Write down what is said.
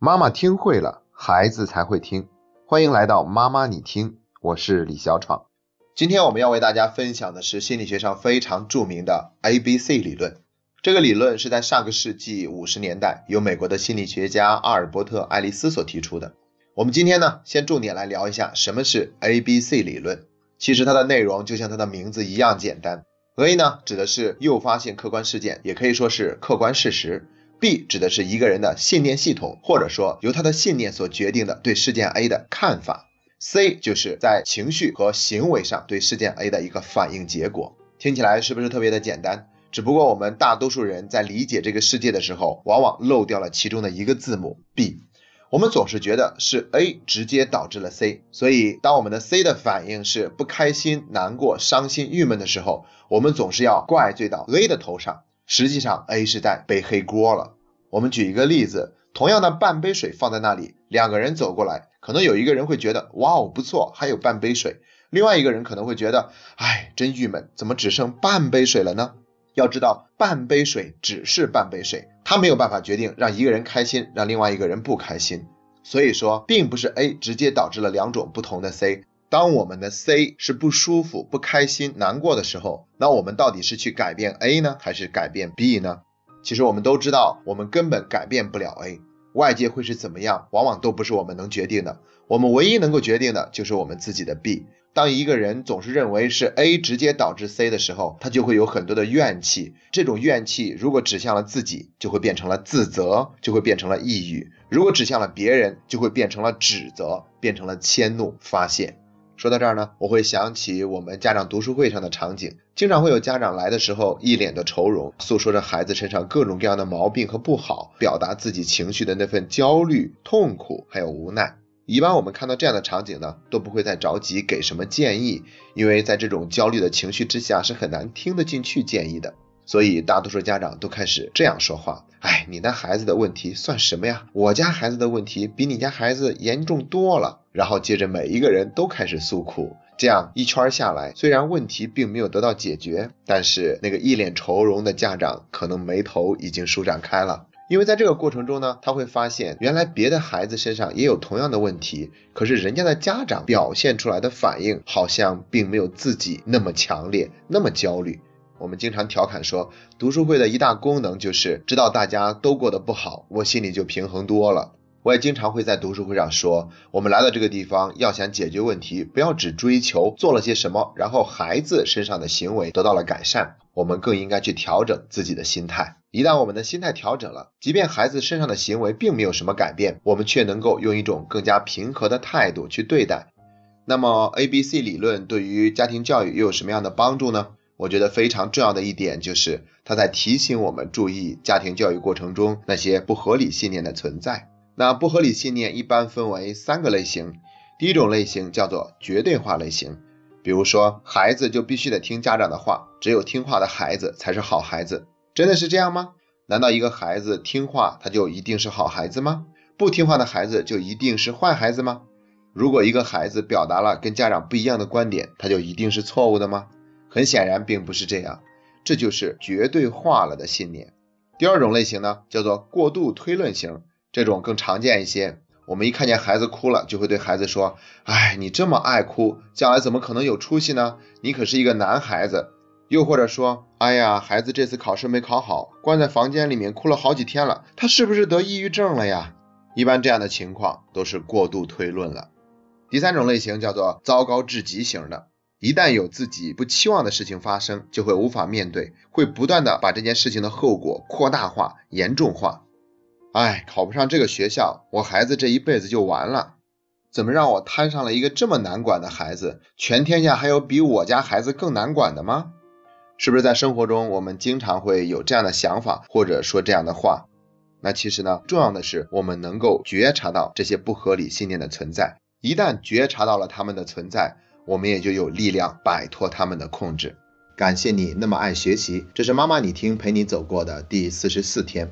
妈妈听会了，孩子才会听。欢迎来到妈妈你听，我是李小闯。今天我们要为大家分享的是心理学上非常著名的 A B C 理论。这个理论是在上个世纪五十年代由美国的心理学家阿尔伯特·爱丽丝所提出的。我们今天呢，先重点来聊一下什么是 A B C 理论。其实它的内容就像它的名字一样简单。A 呢，指的是诱发性客观事件，也可以说是客观事实。B 指的是一个人的信念系统，或者说由他的信念所决定的对事件 A 的看法。C 就是在情绪和行为上对事件 A 的一个反应结果。听起来是不是特别的简单？只不过我们大多数人在理解这个世界的时候，往往漏掉了其中的一个字母 B。我们总是觉得是 A 直接导致了 C，所以当我们的 C 的反应是不开心、难过、伤心、郁闷的时候，我们总是要怪罪到 A 的头上。实际上，A 是在背黑锅了。我们举一个例子，同样的半杯水放在那里，两个人走过来，可能有一个人会觉得，哇哦，不错，还有半杯水；另外一个人可能会觉得，哎，真郁闷，怎么只剩半杯水了呢？要知道，半杯水只是半杯水，它没有办法决定让一个人开心，让另外一个人不开心。所以说，并不是 A 直接导致了两种不同的 C。当我们的 C 是不舒服、不开心、难过的时候，那我们到底是去改变 A 呢，还是改变 B 呢？其实我们都知道，我们根本改变不了 A，外界会是怎么样，往往都不是我们能决定的。我们唯一能够决定的就是我们自己的 B。当一个人总是认为是 A 直接导致 C 的时候，他就会有很多的怨气。这种怨气如果指向了自己，就会变成了自责，就会变成了抑郁；如果指向了别人，就会变成了指责，变成了迁怒发泄。说到这儿呢，我会想起我们家长读书会上的场景，经常会有家长来的时候一脸的愁容，诉说着孩子身上各种各样的毛病和不好，表达自己情绪的那份焦虑、痛苦还有无奈。一般我们看到这样的场景呢，都不会再着急给什么建议，因为在这种焦虑的情绪之下是很难听得进去建议的。所以大多数家长都开始这样说话：“哎，你那孩子的问题算什么呀？我家孩子的问题比你家孩子严重多了。”然后接着每一个人都开始诉苦，这样一圈下来，虽然问题并没有得到解决，但是那个一脸愁容的家长可能眉头已经舒展开了，因为在这个过程中呢，他会发现原来别的孩子身上也有同样的问题，可是人家的家长表现出来的反应好像并没有自己那么强烈，那么焦虑。我们经常调侃说，读书会的一大功能就是知道大家都过得不好，我心里就平衡多了。我也经常会在读书会上说，我们来到这个地方要想解决问题，不要只追求做了些什么，然后孩子身上的行为得到了改善，我们更应该去调整自己的心态。一旦我们的心态调整了，即便孩子身上的行为并没有什么改变，我们却能够用一种更加平和的态度去对待。那么，A B C 理论对于家庭教育又有什么样的帮助呢？我觉得非常重要的一点就是，他在提醒我们注意家庭教育过程中那些不合理信念的存在。那不合理信念一般分为三个类型，第一种类型叫做绝对化类型，比如说孩子就必须得听家长的话，只有听话的孩子才是好孩子。真的是这样吗？难道一个孩子听话他就一定是好孩子吗？不听话的孩子就一定是坏孩子吗？如果一个孩子表达了跟家长不一样的观点，他就一定是错误的吗？很显然并不是这样，这就是绝对化了的信念。第二种类型呢，叫做过度推论型，这种更常见一些。我们一看见孩子哭了，就会对孩子说：“哎，你这么爱哭，将来怎么可能有出息呢？你可是一个男孩子。”又或者说：“哎呀，孩子这次考试没考好，关在房间里面哭了好几天了，他是不是得抑郁症了呀？”一般这样的情况都是过度推论了。第三种类型叫做糟糕至极型的。一旦有自己不期望的事情发生，就会无法面对，会不断的把这件事情的后果扩大化、严重化。哎，考不上这个学校，我孩子这一辈子就完了。怎么让我摊上了一个这么难管的孩子？全天下还有比我家孩子更难管的吗？是不是在生活中我们经常会有这样的想法，或者说这样的话？那其实呢，重要的是我们能够觉察到这些不合理信念的存在。一旦觉察到了他们的存在，我们也就有力量摆脱他们的控制。感谢你那么爱学习，这是妈妈你听陪你走过的第四十四天。